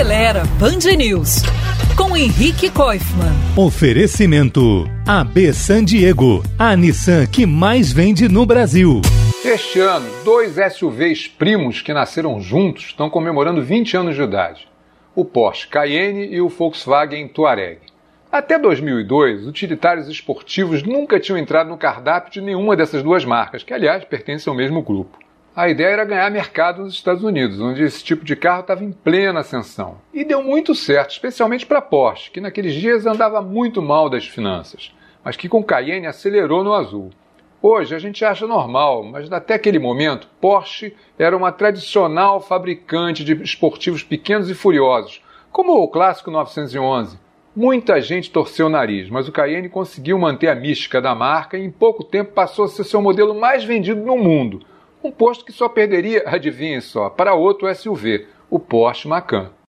Acelera Band News com Henrique Koifman. Oferecimento AB San Diego, a Nissan que mais vende no Brasil. Este ano, dois SUVs primos que nasceram juntos estão comemorando 20 anos de idade. O Porsche Cayenne e o Volkswagen Touareg. Até 2002, utilitários esportivos nunca tinham entrado no cardápio de nenhuma dessas duas marcas, que aliás pertencem ao mesmo grupo. A ideia era ganhar mercado nos Estados Unidos, onde esse tipo de carro estava em plena ascensão. E deu muito certo, especialmente para a Porsche, que naqueles dias andava muito mal das finanças, mas que com Cayenne acelerou no azul. Hoje a gente acha normal, mas até aquele momento, Porsche era uma tradicional fabricante de esportivos pequenos e furiosos, como o clássico 911. Muita gente torceu o nariz, mas o Cayenne conseguiu manter a mística da marca e em pouco tempo passou a ser seu modelo mais vendido no mundo um posto que só perderia, adivinhem só, para outro SUV, o Porsche Macan.